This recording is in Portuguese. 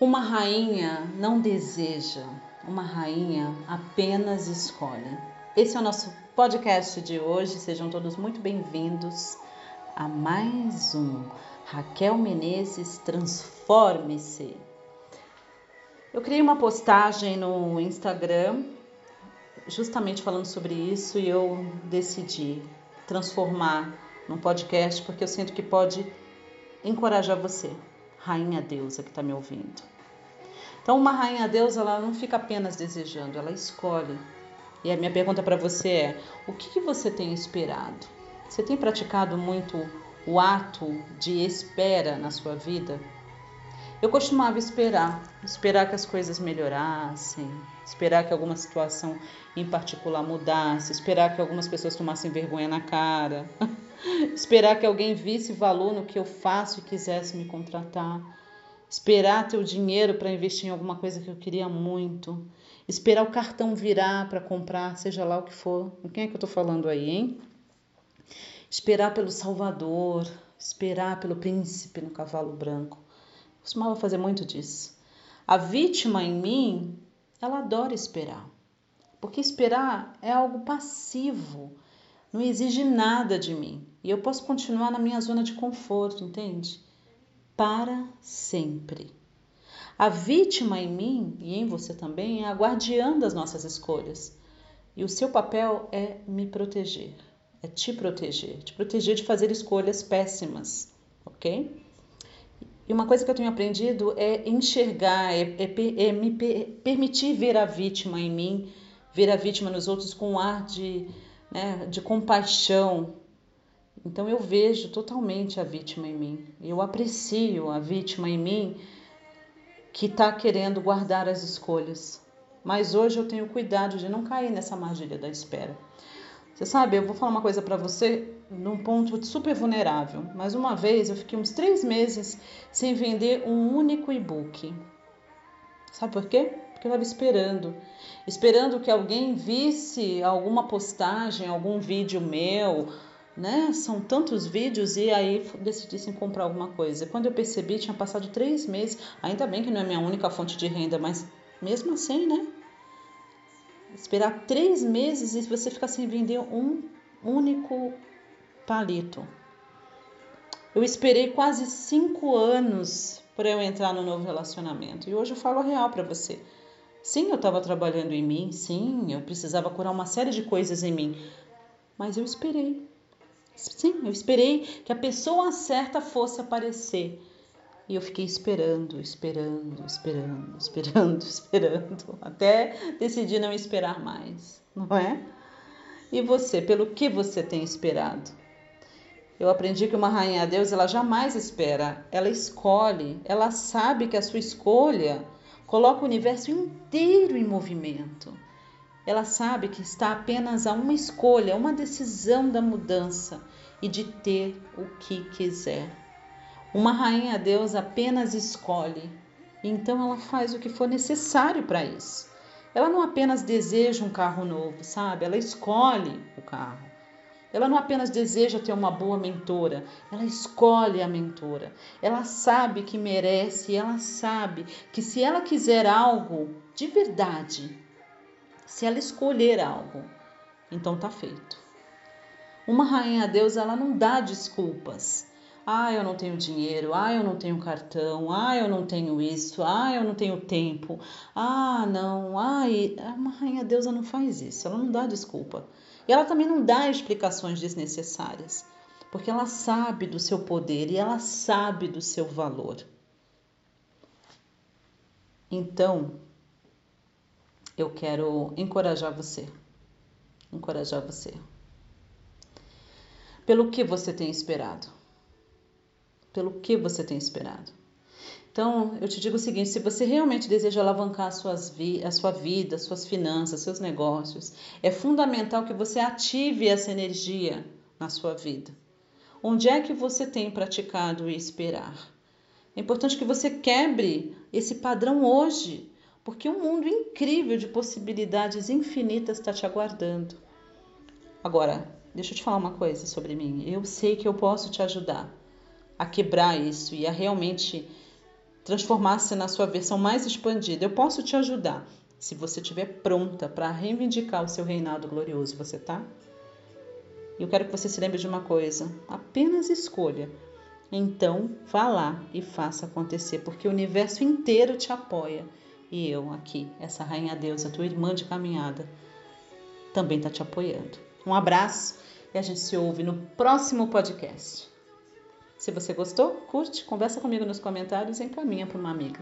Uma rainha não deseja, uma rainha apenas escolhe. Esse é o nosso podcast de hoje. Sejam todos muito bem-vindos a mais um Raquel Menezes Transforme-se. Eu criei uma postagem no Instagram justamente falando sobre isso e eu decidi transformar num podcast porque eu sinto que pode encorajar você rainha deusa que está me ouvindo. Então, uma rainha deusa, ela não fica apenas desejando, ela escolhe. E a minha pergunta para você é: o que, que você tem esperado? Você tem praticado muito o ato de espera na sua vida? Eu costumava esperar, esperar que as coisas melhorassem, esperar que alguma situação em particular mudasse, esperar que algumas pessoas tomassem vergonha na cara, esperar que alguém visse valor no que eu faço e quisesse me contratar, esperar ter o dinheiro para investir em alguma coisa que eu queria muito, esperar o cartão virar para comprar, seja lá o que for. Com quem é que eu estou falando aí, hein? Esperar pelo Salvador, esperar pelo príncipe no cavalo branco. Costumava fazer muito disso. A vítima em mim, ela adora esperar. Porque esperar é algo passivo, não exige nada de mim. E eu posso continuar na minha zona de conforto, entende? Para sempre. A vítima em mim e em você também é a guardiã das nossas escolhas. E o seu papel é me proteger, é te proteger, te proteger de fazer escolhas péssimas, ok? E uma coisa que eu tenho aprendido é enxergar, é, é, é me per, permitir ver a vítima em mim, ver a vítima nos outros com um ar de né, de compaixão. Então eu vejo totalmente a vítima em mim. Eu aprecio a vítima em mim que está querendo guardar as escolhas. Mas hoje eu tenho cuidado de não cair nessa armadilha da espera. Você sabe, eu vou falar uma coisa para você num ponto super vulnerável. Mas uma vez eu fiquei uns três meses sem vender um único e-book. Sabe por quê? Porque eu estava esperando esperando que alguém visse alguma postagem, algum vídeo meu, né? São tantos vídeos e aí decidissem comprar alguma coisa. Quando eu percebi, tinha passado três meses. Ainda bem que não é minha única fonte de renda, mas mesmo assim, né? Esperar três meses e você ficar sem vender um único palito. Eu esperei quase cinco anos para eu entrar no novo relacionamento e hoje eu falo a real para você. Sim, eu estava trabalhando em mim, sim, eu precisava curar uma série de coisas em mim, mas eu esperei. Sim, eu esperei que a pessoa certa fosse aparecer. E eu fiquei esperando, esperando, esperando, esperando, esperando, até decidir não esperar mais, não é? E você, pelo que você tem esperado? Eu aprendi que uma rainha Deus, ela jamais espera, ela escolhe, ela sabe que a sua escolha coloca o universo inteiro em movimento. Ela sabe que está apenas a uma escolha, uma decisão da mudança e de ter o que quiser. Uma rainha Deus apenas escolhe, então ela faz o que for necessário para isso. Ela não apenas deseja um carro novo, sabe? Ela escolhe o carro. Ela não apenas deseja ter uma boa mentora, ela escolhe a mentora. Ela sabe que merece, ela sabe que se ela quiser algo de verdade, se ela escolher algo, então tá feito. Uma rainha Deus, ela não dá desculpas. Ah, eu não tenho dinheiro. Ah, eu não tenho cartão. Ah, eu não tenho isso. Ah, eu não tenho tempo. Ah, não. Ah, uma rainha deusa não faz isso. Ela não dá desculpa. E ela também não dá explicações desnecessárias, porque ela sabe do seu poder e ela sabe do seu valor. Então, eu quero encorajar você. Encorajar você. Pelo que você tem esperado? Pelo que você tem esperado? Então, eu te digo o seguinte: se você realmente deseja alavancar suas vi a sua vida, suas finanças, seus negócios, é fundamental que você ative essa energia na sua vida. Onde é que você tem praticado e esperar? É importante que você quebre esse padrão hoje, porque um mundo incrível de possibilidades infinitas está te aguardando. Agora, deixa eu te falar uma coisa sobre mim. Eu sei que eu posso te ajudar a quebrar isso e a realmente transformar-se na sua versão mais expandida. Eu posso te ajudar se você estiver pronta para reivindicar o seu reinado glorioso. Você tá? Eu quero que você se lembre de uma coisa: apenas escolha. Então, vá lá e faça acontecer, porque o universo inteiro te apoia. E eu aqui, essa rainha deusa, tua irmã de caminhada, também está te apoiando. Um abraço e a gente se ouve no próximo podcast. Se você gostou, curte, conversa comigo nos comentários e encaminha para uma amiga.